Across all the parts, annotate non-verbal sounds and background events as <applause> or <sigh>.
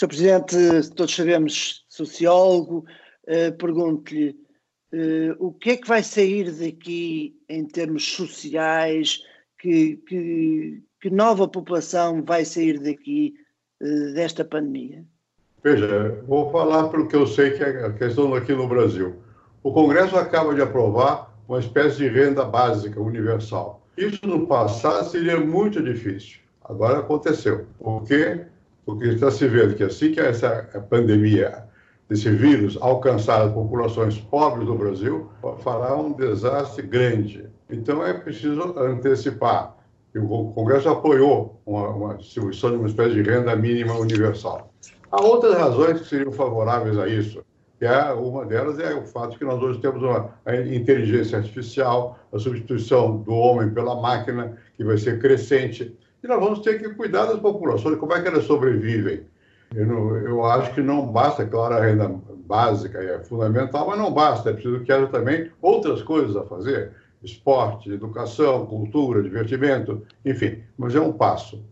Sr. Presidente, todos sabemos, sociólogo, uh, pergunto-lhe uh, o que é que vai sair daqui em termos sociais, que, que, que nova população vai sair daqui uh, desta pandemia? Veja, vou falar pelo que eu sei que é a questão aqui no Brasil. O Congresso acaba de aprovar uma espécie de renda básica universal. Isso no passado seria muito difícil. Agora aconteceu. Por quê? Porque está se vendo que assim que essa pandemia, esse vírus alcançar as populações pobres do Brasil, fará um desastre grande. Então é preciso antecipar. O Congresso apoiou uma, uma distribuição de uma espécie de renda mínima universal. Há outras razões que seriam favoráveis a isso. Que é, uma delas é o fato que nós hoje temos uma inteligência artificial, a substituição do homem pela máquina, que vai ser crescente. E nós vamos ter que cuidar das populações, como é que elas sobrevivem. Eu, não, eu acho que não basta, claro, a renda básica é fundamental, mas não basta, é preciso que haja também outras coisas a fazer. Esporte, educação, cultura, divertimento, enfim, mas é um passo.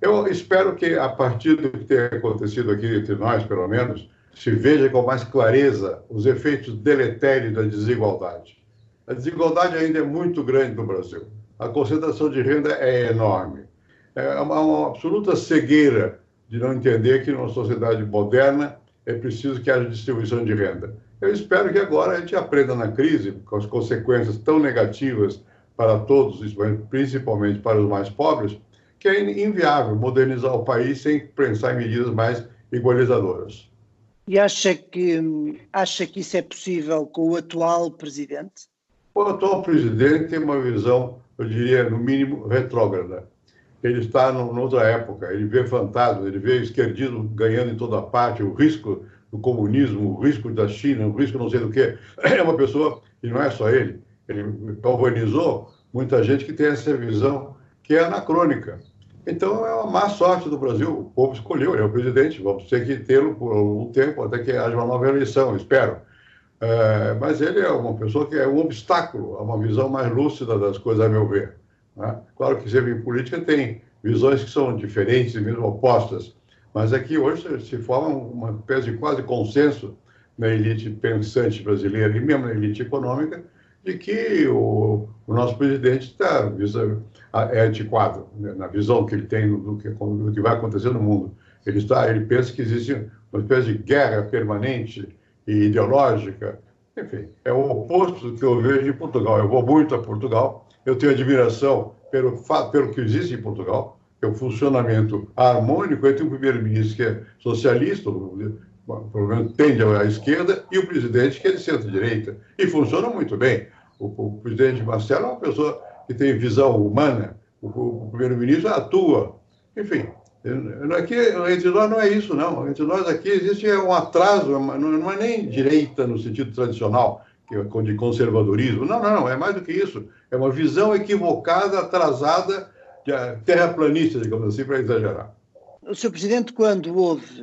Eu espero que, a partir do que tem acontecido aqui entre nós, pelo menos, se veja com mais clareza os efeitos deletérios da desigualdade. A desigualdade ainda é muito grande no Brasil. A concentração de renda é enorme é uma, uma absoluta cegueira de não entender que numa sociedade moderna é preciso que haja distribuição de renda. Eu espero que agora a gente aprenda na crise, com as consequências tão negativas para todos, principalmente para os mais pobres, que é inviável modernizar o país sem pensar em medidas mais igualizadoras. E acha que, acha que isso é possível com o atual presidente? O atual presidente tem uma visão, eu diria, no mínimo, retrógrada ele está noutra época, ele vê fantasmas, ele vê esquerdismo ganhando em toda parte, o risco do comunismo, o risco da China, o risco não sei do que. <clears throat> É uma pessoa, e não é só ele, ele galvanizou muita gente que tem essa visão que é anacrônica. Então é uma má sorte do Brasil, o povo escolheu, ele é o presidente, vamos ter que tê-lo por algum tempo, até que haja uma nova eleição, espero. É, mas ele é uma pessoa que é um obstáculo a uma visão mais lúcida das coisas, a meu ver. Né? Claro que sempre em política tem visões que são diferentes e mesmo opostas, mas aqui hoje se forma uma espécie de quase consenso na elite pensante brasileira e mesmo na elite econômica de que o, o nosso presidente está é antiquado né, na visão que ele tem do que, do que vai acontecer no mundo. Ele está, ele pensa que existe uma espécie de guerra permanente e ideológica. Enfim, é o oposto do que eu vejo em Portugal. Eu vou muito a Portugal eu tenho admiração pelo, pelo que existe em Portugal, o funcionamento harmônico entre o primeiro-ministro, que é socialista, pelo menos tende à esquerda, e o presidente, que é de centro-direita. E funciona muito bem. O, o, presidente Marcelo é uma pessoa que tem visão humana, o, o primeiro-ministro atua. Enfim, aqui, entre nós não é isso, não. Entre nós aqui existe um atraso, não é nem direita no sentido tradicional, de conservadorismo. Não, não, não, é mais do que isso. É uma visão equivocada, atrasada, terraplanista, digamos assim, para exagerar. O Sr. Presidente, quando houve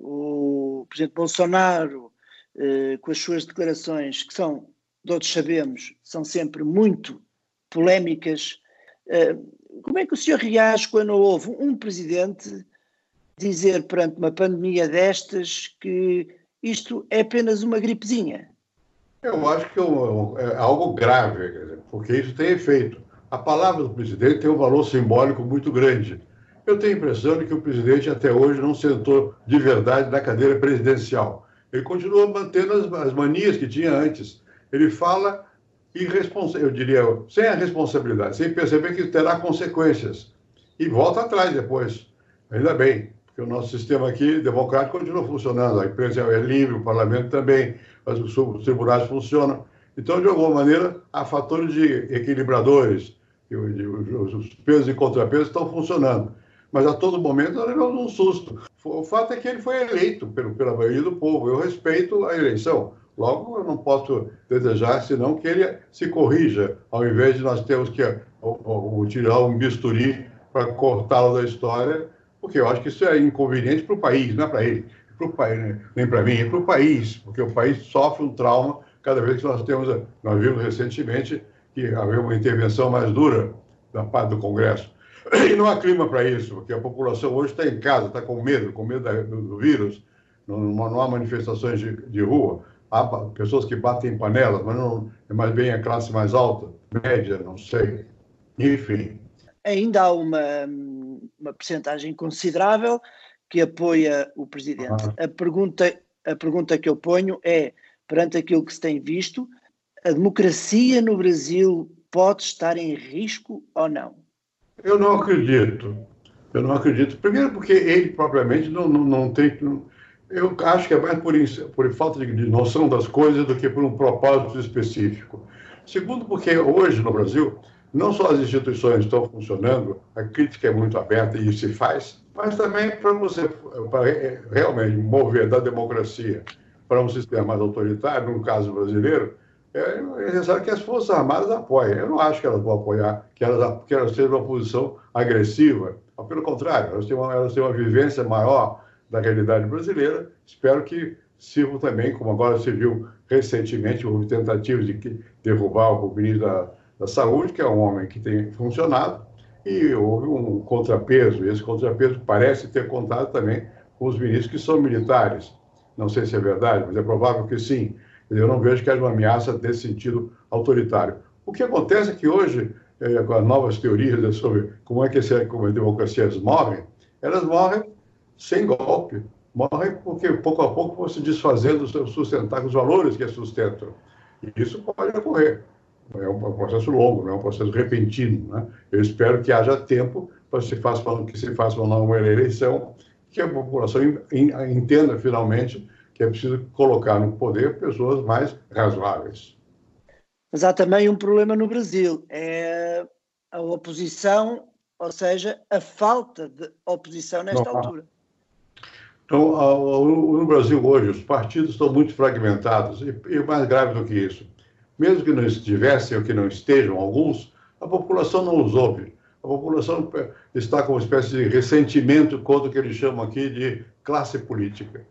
o Presidente Bolsonaro eh, com as suas declarações, que são, todos sabemos, são sempre muito polémicas, eh, como é que o senhor reage quando houve um Presidente dizer perante uma pandemia destas que isto é apenas uma gripezinha? Eu acho que é, é algo grave, porque isso tem efeito. A palavra do presidente tem um valor simbólico muito grande. Eu tenho a impressão de que o presidente até hoje não sentou de verdade na cadeira presidencial. Ele continua mantendo as, as manias que tinha antes. Ele fala irresponsável, eu diria, sem a responsabilidade, sem perceber que terá consequências. E volta atrás depois. Ainda bem, porque o nosso sistema aqui democrático continua funcionando. A imprensa é livre, o parlamento também os tribunais funcionam. Então, de alguma maneira, há fatores de equilibradores, os pesos e contrapesos estão funcionando. Mas a todo momento nós levamos um susto. O fato é que ele foi eleito pelo, pela maioria do povo. Eu respeito a eleição. Logo, eu não posso desejar senão que ele se corrija, ao invés de nós termos que tirar um bisturi para cortá-lo da história, porque eu acho que isso é inconveniente para o país, não é para ele para o país, né? nem para mim, é para o país, porque o país sofre um trauma cada vez que nós temos, nós vimos recentemente que havia uma intervenção mais dura da parte do Congresso. <clears throat> E não há clima para isso, porque a população hoje está em casa, está com medo, com medo do, do vírus, não, não, há manifestações de, de, rua. Há pessoas que batem panelas, mas não é mais bem a classe mais alta, média, não sei. Enfim. Ainda há uma, uma percentagem considerável que apoia o presidente. Ah. A, pergunta, a pergunta que eu ponho é: perante aquilo que se tem visto, a democracia no Brasil pode estar em risco ou não? Eu não acredito. Eu não acredito. Primeiro, porque ele propriamente não, não, não tem. Não, eu acho que é mais por, por falta de, de noção das coisas do que por um propósito específico. Segundo, porque hoje no Brasil, não só as instituições estão funcionando, a crítica é muito aberta e se faz, mas também para você para realmente mover da democracia para um sistema mais autoritário, no caso brasileiro, é necessário que as Forças Armadas apoiem. Eu não acho que elas vão apoiar, que elas, que elas sejam uma posição agressiva. Pelo contrário, elas têm, uma, elas têm uma vivência maior da realidade brasileira. Espero que sirvam também, como agora se viu recentemente, houve tentativas de derrubar o ministro da, da Saúde, que é um homem que tem funcionado, e houve um contrapeso. Esse contrapeso parece ter contado também com os ministros que são militares. Não sei se é verdade, mas é provável que sim. Eu não vejo que haja uma ameaça desse sentido autoritário. O que acontece é que hoje, eh, com as novas teorias sobre como é que como as democracias morrem, elas morrem sem golpe. Morrem porque, pouco a pouco, vão se desfazendo, sustentar os valores que as sustentam. E isso pode ocorrer. É um processo longo, não é um processo repentino. Né? Eu espero que haja tempo para se faça, que se faça uma eleição, que a população entenda finalmente que é preciso colocar no poder pessoas mais razoáveis. Mas há também um problema no Brasil, é a oposição, ou seja, a falta de oposição nesta Não, altura. Então, no Brasil hoje, os partidos estão muito fragmentados, e, mais grave do que isso, mesmo que não estivessem ou que não estejam alguns, a população não os ouve. A população está com uma espécie de ressentimento contra o que eles chamam aqui de classe política.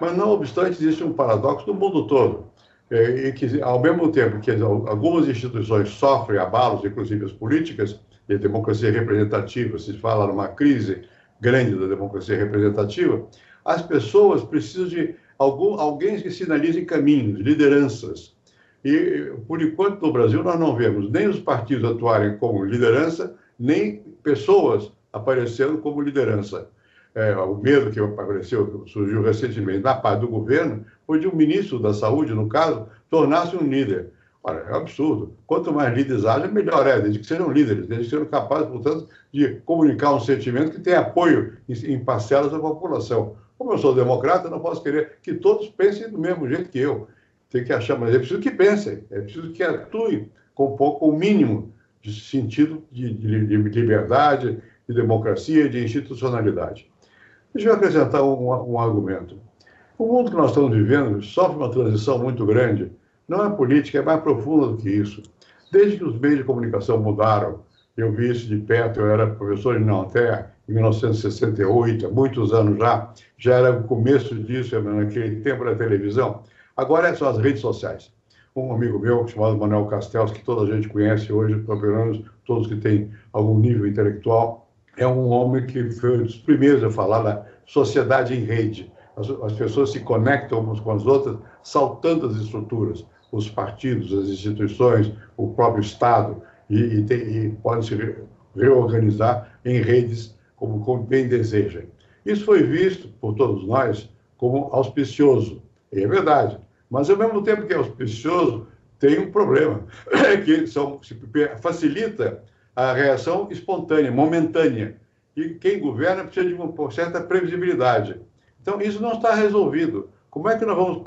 Mas, não obstante, existe um paradoxo no mundo todo, é, e que, ao mesmo tempo que algumas instituições sofrem abalos, inclusive as políticas, e a democracia representativa, se fala numa crise grande da democracia representativa, as pessoas precisam de algum, alguém que sinalize caminhos, lideranças. E, por enquanto, no Brasil, nós não vemos nem os partidos atuarem como liderança, nem pessoas aparecendo como liderança é, o medo que apareceu, surgiu recentemente na parte do governo, foi de um ministro da Saúde, no caso, tornar-se um líder. Olha, é um absurdo. Quanto mais líderes haja, melhor é, desde que sejam líderes, desde que sejam capazes, portanto, de comunicar um sentimento que tenha apoio em, em parcelas da população. Como eu sou democrata, não posso querer que todos pensem do mesmo jeito que eu. Tem que achar, mas é preciso que pensem, é preciso que atuem com um pouco, o mínimo de sentido de, de, de liberdade, de democracia, de institucionalidade. Deixa eu acrescentar um, um argumento. O mundo que nós estamos vivendo sofre uma transição muito grande. Não é política, é mais profunda do que isso. Desde que os meios de comunicação mudaram, eu vi isso de perto, eu era professor em Nanterre, em 1968, há muitos anos já, já era o começo disso, naquele tempo da televisão. Agora são as redes sociais. Um amigo meu, chamado Manuel Castells, que toda a gente conhece hoje, pelo menos todos que têm algum nível intelectual, é um homem que foi um dos primeiros a falar da sociedade em rede. As, as pessoas se conectam umas com as outras, saltando as estruturas, os partidos, as instituições, o próprio Estado, e, e, tem, e podem se re, reorganizar em redes como, como bem desejem. Isso foi visto por todos nós como auspicioso, e é verdade. Mas, ao mesmo tempo que é auspicioso, tem um problema, <laughs> que são, facilita a reação espontânea, momentânea. E quem governa precisa de uma certa previsibilidade. Então, isso não está resolvido. Como é que nós vamos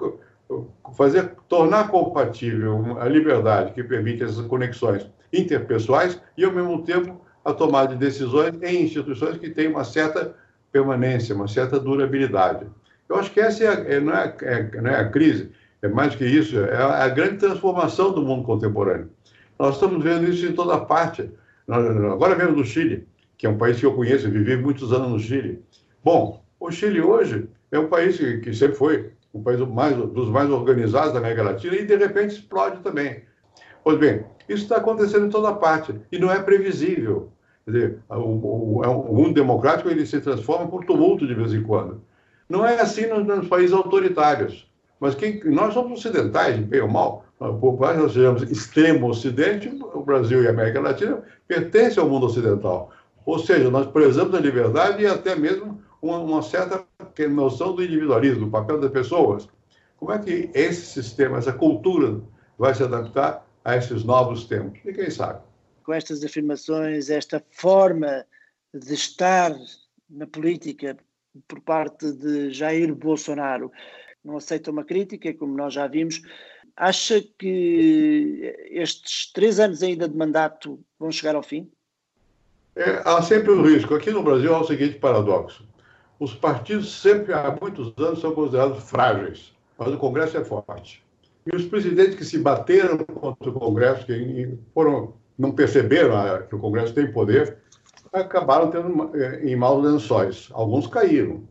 fazer, tornar compatível a liberdade que permite essas conexões interpessoais e, ao mesmo tempo, a tomada de decisões em instituições que têm uma certa permanência, uma certa durabilidade. Eu acho que essa é, é, não, é, é, não é a crise, é mais que isso, é a, a grande transformação do mundo contemporâneo. Nós estamos vendo isso em toda parte. Agora mesmo do Chile, que é um país que eu conheço, vivi muitos anos no Chile. Bom, o Chile hoje é um país que sempre foi um país mais, dos mais organizados da América Latina e de repente explode também. Pois bem, isso está acontecendo em toda parte e não é previsível. Quer dizer, o, o, o, o mundo democrático ele se transforma por tumulto de vez em quando. Não é assim nos, nos países autoritários. Mas quem, nós somos ocidentais, bem ou mal, por mais nós sejamos extremo ocidente, o Brasil e a América Latina pertencem ao mundo ocidental. Ou seja, nós prezamos a liberdade e até mesmo uma, uma certa noção do individualismo, do papel das pessoas. Como é que esse sistema, essa cultura vai se adaptar a esses novos tempos? Ninguém sabe. Com estas afirmações, esta forma de estar na política por parte de Jair Bolsonaro, não aceita uma crítica, como nós já vimos. Acha que estes três anos ainda de mandato vão chegar ao fim? É, há sempre um risco. Aqui no Brasil há o seguinte paradoxo: os partidos sempre há muitos anos são considerados frágeis, mas o Congresso é forte. E os presidentes que se bateram contra o Congresso, que foram, não perceberam ah, que o Congresso tem poder, acabaram tendo eh, em maus lençóis. Alguns caíram.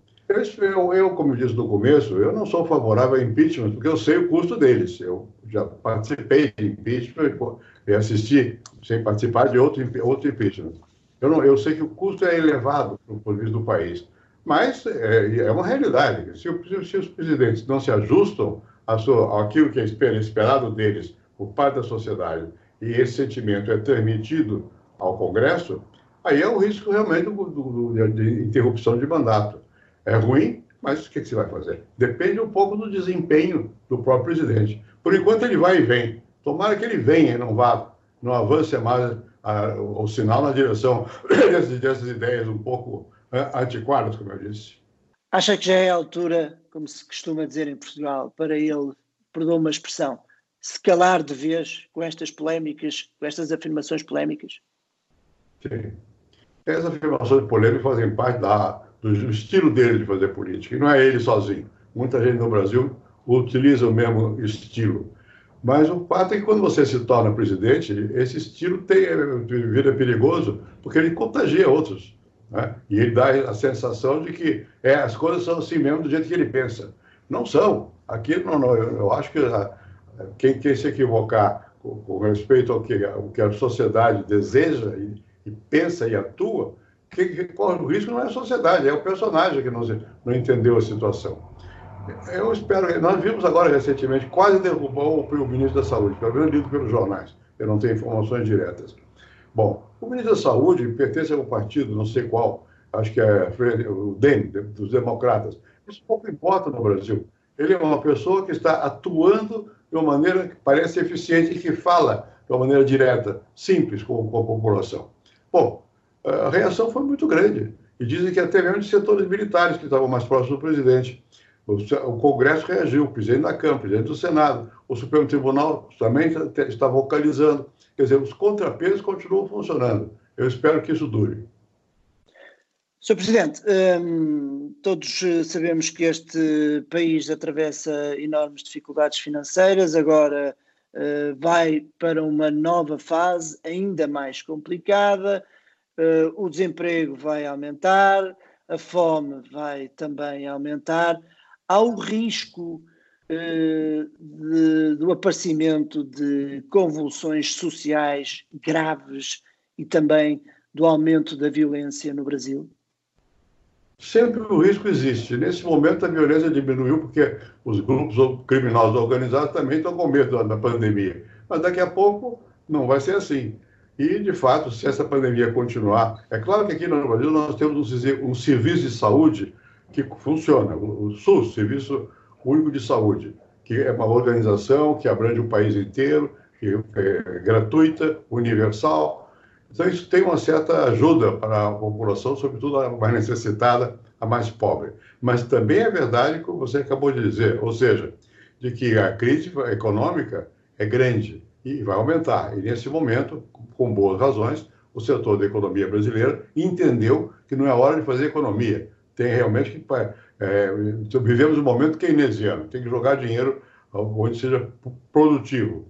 Eu, eu, como disse no começo, eu não sou favorável a impeachment, porque eu sei o custo deles. Eu já participei de impeachment e assisti, sem participar de outro, outro impeachment. Eu, não, eu sei que o custo é elevado para o vista do país, mas é, é uma realidade. Se, se, os presidentes não se ajustam sua, àquilo que é esperado deles por parte da sociedade e esse sentimento é transmitido ao Congresso, aí é o risco realmente do, do, do, de interrupção de mandato. É ruim, mas o que, que você vai fazer? Depende um pouco do desempenho do próprio presidente. Por enquanto ele vai e vem. Tomara que ele venha e não vá, não avance mais a, o sinal na direção <coughs> dessas, dessas ideias um pouco uh, antiquadas, como eu disse. Acha que já é a altura, como se costuma dizer em Portugal, para ele, perdoa uma expressão, se calar de vez com estas polémicas, com estas afirmações polémicas? Sim. Essas afirmações polêmicas fazem parte da, do estilo dele de fazer política, e não é ele sozinho. Muita gente no Brasil utiliza o mesmo estilo. Mas o fato é que quando você se torna presidente, esse estilo tem, vira perigoso, porque ele contagia outros. Né? E ele dá a sensação de que é, as coisas são assim mesmo do jeito que ele pensa. Não são. Aqui, não, não, eu acho que a, quem, quem, se equivocar com, com, respeito ao que, ao que a sociedade deseja e, e pensa e atua, quem corre o risco não é a sociedade, é o personagem que não, não entendeu a situação. Eu espero. Nós vimos agora recentemente, quase derrubou o ministro da Saúde, pelo menos lido pelos jornais. Eu não tenho informações diretas. Bom, o ministro da Saúde pertence a um partido, não sei qual, acho que é o DEM, dos democratas. Isso pouco importa no Brasil. Ele é uma pessoa que está atuando de uma maneira que parece eficiente e que fala de uma maneira direta, simples com, com a população. Bom, a reação foi muito grande. E dizem que até mesmo de setores militares que estavam mais próximos do presidente. O Congresso reagiu, o presidente da Câmara, o presidente do Senado, o Supremo Tribunal também está vocalizando. Quer dizer, os contrapesos continuam funcionando. Eu espero que isso dure. Sr. Presidente, hum, todos sabemos que este país atravessa enormes dificuldades financeiras, agora uh, vai para uma nova fase ainda mais complicada, uh, o desemprego vai aumentar, a fome vai também aumentar há o risco uh, de, do aparecimento de convulsões sociais graves e também do aumento da violência no Brasil? Sempre o risco existe. Nesse momento, a violência diminuiu porque os grupos criminosos organizados também estão com medo da pandemia. Mas daqui a pouco não vai ser assim. E, de fato, se essa pandemia continuar, é claro que aqui no Brasil nós temos um, um serviço de saúde que funciona. O, SUS, Serviço Único de Saúde, que é uma organização que abrange o país inteiro, que é gratuita, universal. Então, isso tem uma certa ajuda para a população, sobretudo a mais necessitada, a mais pobre. Mas também é verdade, como você acabou de dizer, ou seja, de que a crise econômica é grande e vai aumentar. E, nesse momento, com boas razões, o setor da economia brasileira entendeu que não é hora de fazer economia, tem realmente que. É, vivemos um momento keynesiano, tem que jogar dinheiro onde seja produtivo.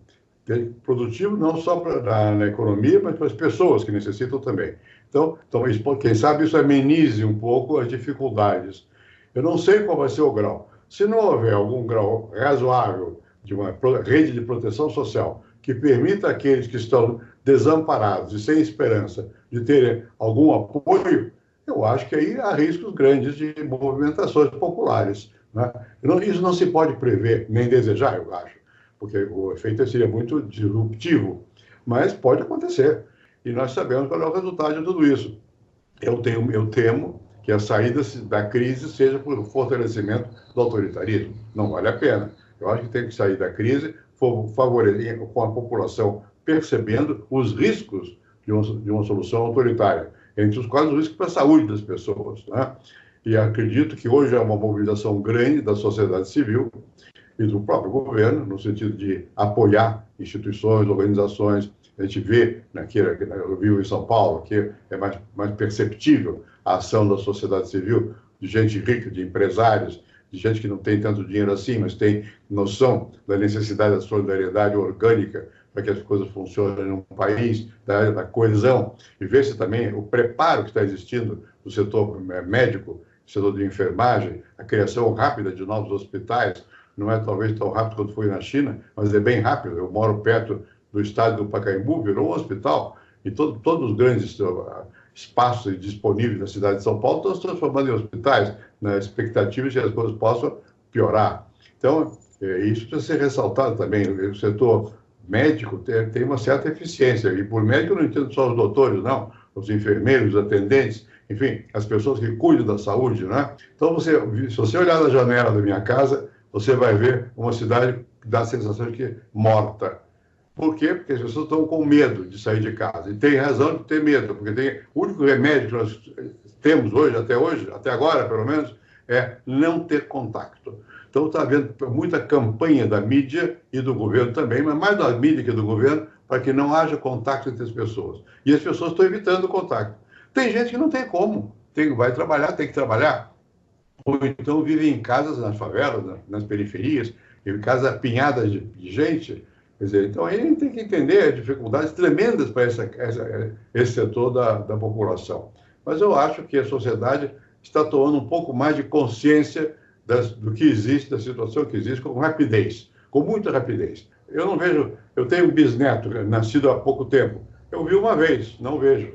Produtivo não só pra, na, na, economia, mas para as pessoas que necessitam também. Então, então, quem sabe isso amenize um pouco as dificuldades. Eu não sei qual vai ser o grau. Se não houver algum grau razoável de uma rede de proteção social que permita àqueles que estão desamparados e sem esperança de terem algum apoio, eu acho que aí há riscos grandes de movimentações populares. Né? Isso não se pode prever, nem desejar, eu acho, porque o efeito seria muito disruptivo, mas pode acontecer. E nós sabemos qual é o resultado de tudo isso. Eu, tenho, eu temo que a saída da crise seja por fortalecimento do autoritarismo. Não vale a pena. Eu acho que tem que sair da crise favorecer com a população percebendo os riscos de uma, de uma solução autoritária, entre os quais o risco para a saúde das pessoas. Né? E acredito que hoje é uma mobilização grande da sociedade civil e do próprio governo, no sentido de apoiar instituições, organizações. A gente vê, aqui, eu vivo em São Paulo, que é mais, mais perceptível a ação da sociedade civil, de gente rica, de empresários, gente que não tem tanto dinheiro assim, mas tem noção da necessidade da solidariedade orgânica para que as coisas funcionem num país, da da coesão, e ver-se também o preparo que está existindo no setor é, médico, setor de enfermagem, a criação rápida de novos hospitais, não é talvez tão rápido quanto foi na China, mas é bem rápido. Eu moro perto do estádio do Pacaembu, virou um hospital, e todo, todos os grandes espaços disponíveis na cidade de São Paulo estão se transformando em hospitais, na expectativa de que as coisas possam piorar. Então, é, isso precisa ser ressaltado também. O setor médico tem, tem uma certa eficiência, e por médico eu não entendo só os doutores, não, os enfermeiros, os atendentes, enfim, as pessoas que cuidam da saúde, né? Então, você, se você olhar na janela da minha casa, você vai ver uma cidade que dá a sensação de que é morta. Por quê? Porque as pessoas estão com medo de sair de casa. E tem razão de ter medo, porque tem, o único remédio que nós temos hoje, até hoje, até agora pelo menos, é não ter contato. Então está havendo muita campanha da mídia e do governo também, mas mais da mídia que do governo, para que não haja contato entre as pessoas. E as pessoas estão evitando o contato. Tem gente que não tem como, tem, vai trabalhar, tem que trabalhar, ou então vive em casas nas favelas, nas periferias, em casas apinhadas de, de gente, Quer dizer, então aí a gente tem que entender as dificuldades tremendas para essa, essa, esse setor da, da população. Mas eu acho que a sociedade está tomando um pouco mais de consciência das, do que existe, da situação que existe, com rapidez, com muita rapidez. Eu não vejo, eu tenho um bisneto, nascido há pouco tempo. Eu vi uma vez, não vejo.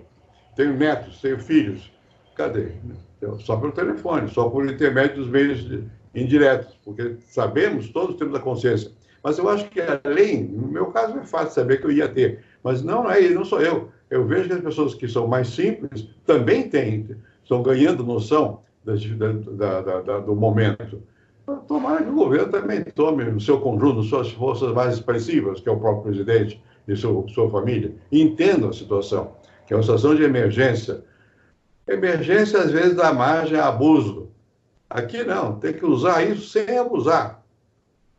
Tenho netos, tenho filhos. Cadê? Só pelo telefone, só por intermédio dos meios indiretos, porque sabemos, todos temos a consciência mas eu acho que além, no meu caso é fácil saber que eu ia ter, mas não é não sou eu. Eu vejo que as pessoas que são mais simples também têm, estão ganhando noção da, da, da, do momento. Tomara que o governo também tome no seu conjunto suas forças mais expressivas, que é o próprio presidente e sua, sua família, entendam a situação, que é uma situação de emergência. Emergência, às vezes, dá margem a abuso. Aqui não, tem que usar isso sem abusar.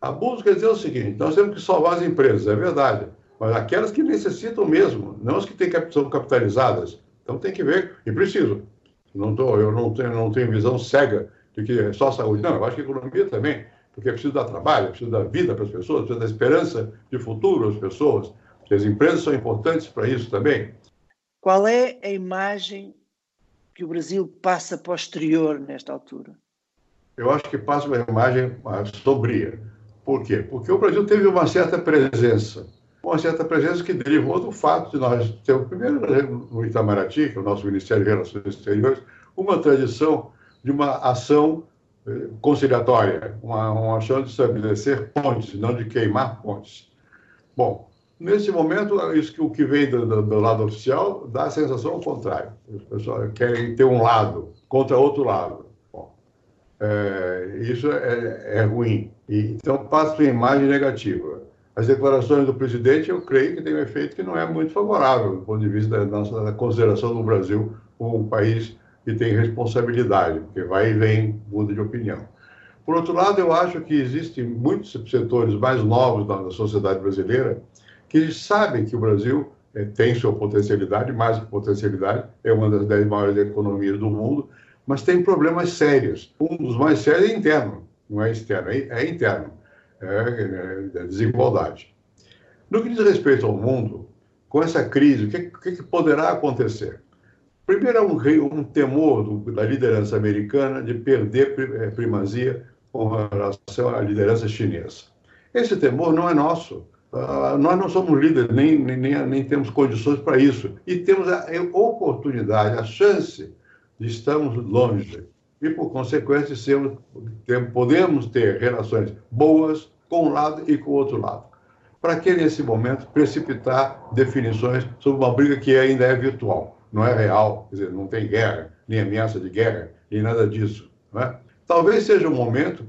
Abuso quer dizer o seguinte: nós temos que salvar as empresas, é verdade, mas aquelas que necessitam mesmo, não as que têm, são capitalizadas. Então tem que ver, e preciso. Não tô, eu não tenho, não tenho visão cega de que é só saúde. Não, eu acho que economia também, porque é preciso dar trabalho, é preciso dar vida para as pessoas, é preciso dar esperança de futuro às pessoas. As empresas são importantes para isso também. Qual é a imagem que o Brasil passa posterior nesta altura? Eu acho que passa uma imagem sombria por quê? Porque o Brasil teve uma certa presença, uma certa presença que derivou do fato de nós termos, primeiro, no Itamaraty, que é o nosso Ministério de Relações Exteriores, uma tradição de uma ação eh, conciliatória, uma, uma ação de estabelecer pontes, não de queimar pontes. Bom, nesse momento, isso que o que vem do, do, do lado oficial dá a sensação ao contrário. Os pessoas querem ter um lado contra outro lado. É, isso é, é ruim. E, então, passa uma imagem negativa. As declarações do presidente, eu creio que tem um efeito que não é muito favorável do ponto de vista da nossa da consideração do Brasil como um país que tem responsabilidade, porque vai e vem, muda de opinião. Por outro lado, eu acho que existem muitos setores mais novos da sociedade brasileira que sabem que o Brasil é, tem sua potencialidade, mais potencialidade, é uma das dez maiores economias do mundo, mas tem problemas sérios. Um dos mais sérios é interno não é externo, é, é interno, é, é, é desigualdade. No que diz respeito ao mundo, com essa crise, o que, que poderá acontecer? Primeiro, há um, um temor do, da liderança americana de perder primazia com relação à liderança chinesa. Esse temor não é nosso. Uh, nós não somos líderes, nem, nem, nem temos condições para isso. E temos a oportunidade, a chance de estarmos longe. E, por consequência, sermos, podemos ter relações boas com um lado e com o outro lado. Para que, nesse momento, precipitar definições sobre uma briga que ainda é virtual, não é real, quer dizer, não tem guerra, nem ameaça de guerra, nem nada disso. É? Talvez seja um momento,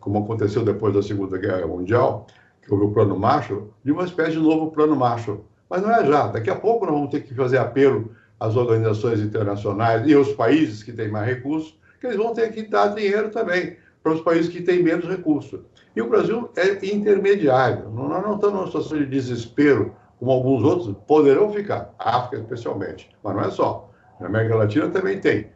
como aconteceu depois da Segunda Guerra Mundial, que houve o Plano Marshall, de uma espécie de novo Plano Marshall. Mas não é já. Daqui a pouco nós vamos ter que fazer apelo às organizações internacionais e aos países que têm mais recursos, que eles vão ter que dar dinheiro também para os países que têm menos recursos. E o Brasil é intermediário. Nós não estamos numa situação de desespero, como alguns outros poderão ficar, a África especialmente. Mas não é só. Na América Latina também tem.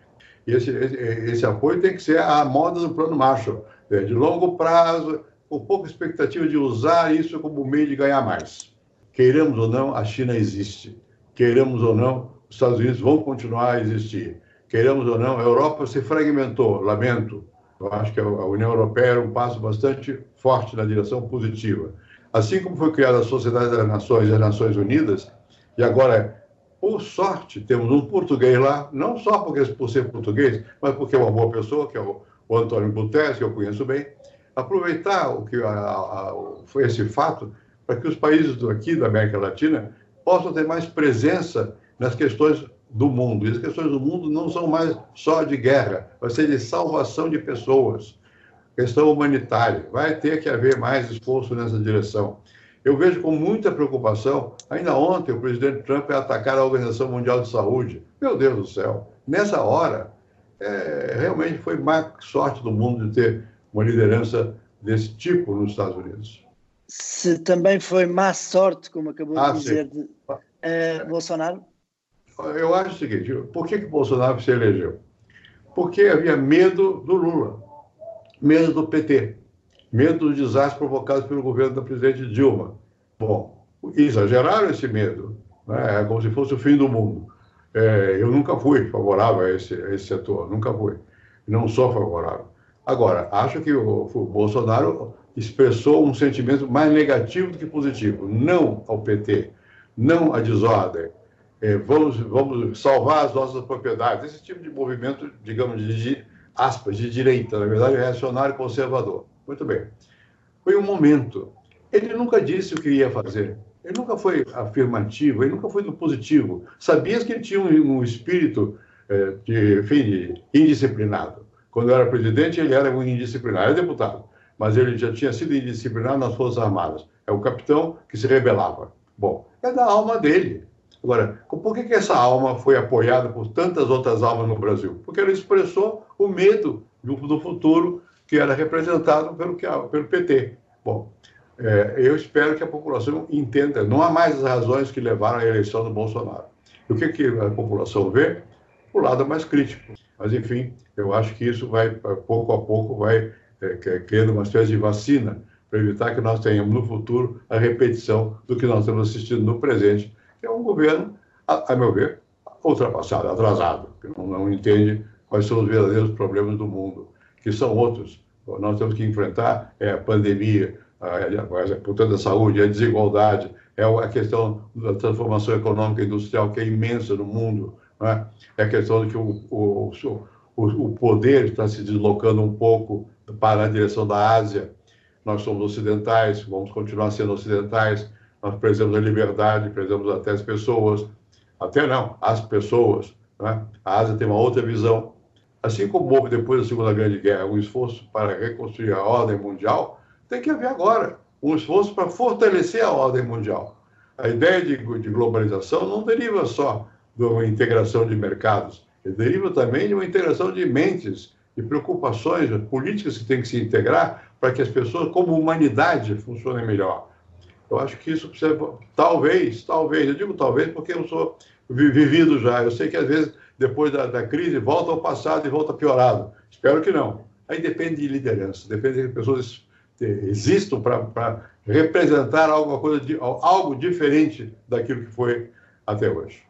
E esse, esse, esse apoio tem que ser a moda do Plano Marshall, é de longo prazo, com pouca expectativa de usar isso como meio de ganhar mais. Queiramos ou não, a China existe. Queiramos ou não, os Estados Unidos vão continuar a existir. Queiramos ou não, a Europa se fragmentou, lamento. Eu acho que a União Europeia era um passo bastante forte na direção positiva. Assim como foi criada a Sociedade das Nações e as Nações Unidas, e agora, por sorte, temos um português lá, não só porque, por ser português, mas porque é uma boa pessoa, que é o, o Antônio Guterres, que eu conheço bem, aproveitar o que a, a, foi esse fato para que os países do, aqui da América Latina possam ter mais presença nas questões do mundo. E as questões do mundo não são mais só de guerra, vai ser de salvação de pessoas, questão humanitária. Vai ter que haver mais esforço nessa direção. Eu vejo com muita preocupação, ainda ontem o presidente Trump ia atacar a Organização Mundial de Saúde. Meu Deus do céu, nessa hora, é, realmente foi mais sorte do mundo de ter uma liderança desse tipo nos Estados Unidos. Se também foi má sorte, como acabou ah, de dizer, de, uh, Bolsonaro? Eu acho o seguinte: por que, que Bolsonaro se elegeu? Porque havia medo do Lula, medo do PT, medo dos desastres provocados pelo governo da presidente Dilma. Bom, exageraram esse medo, né? é como se fosse o fim do mundo. É, eu nunca fui favorável a esse, a esse setor, nunca fui. Não sou favorável. Agora, acho que o, o Bolsonaro expressou um sentimento mais negativo do que positivo. Não ao PT, não à desordem. É, vamos, vamos salvar as nossas propriedades. Esse tipo de movimento, digamos, de, aspas, de direita, na verdade, reacionário conservador. Muito bem. Foi um momento. Ele nunca disse o que ia fazer. Ele nunca foi afirmativo, ele nunca foi do positivo. Sabias que ele tinha um, um espírito é, de, enfim, indisciplinado. Quando era presidente, ele era um indisciplinado, era deputado, mas ele já tinha sido indisciplinado nas Forças Armadas. É o capitão que se rebelava. Bom, é da alma dele. Agora, por que, que essa alma foi apoiada por tantas outras almas no Brasil? Porque ela expressou o medo do futuro que era representado pelo, pelo PT. Bom, é, eu espero que a população entenda. Não há mais as razões que levaram à eleição do Bolsonaro. E o que, que a população vê? O lado mais crítico. Mas, enfim, eu acho que isso vai, pouco a pouco, vai é, criando uma espécie de vacina para evitar que nós tenhamos no futuro a repetição do que nós estamos assistindo no presente, é um governo, a, a meu ver, ultrapassado, atrasado, que não, não entende quais são os verdadeiros problemas do mundo, que são outros. Nós temos que enfrentar é, a pandemia, a, portanto, a saúde, a desigualdade, é a questão da transformação econômica e industrial que é imensa no mundo, é? é a questão de que o, o, o, o poder está se deslocando um pouco para a direção da Ásia. Nós somos ocidentais, vamos continuar sendo ocidentais, nós precisamos da liberdade, precisamos até as pessoas, até não, as pessoas. É? A Ásia tem uma outra visão. Assim como houve depois da Segunda Grande Guerra um esforço para reconstruir a ordem mundial, tem que haver agora um esforço para fortalecer a ordem mundial. A ideia de, de globalização não deriva só de uma integração de mercados, deriva também de uma integração de mentes, de preocupações políticas que têm que se integrar para que as pessoas, como humanidade, funcionem melhor. Eu acho que isso precisa, talvez, talvez, eu digo talvez porque eu sou vivido já, eu sei que às vezes, depois da, da crise, volta ao passado e volta piorado. Espero que não. Aí depende de liderança, depende de que pessoas existam para representar alguma coisa, de, algo diferente daquilo que foi até hoje.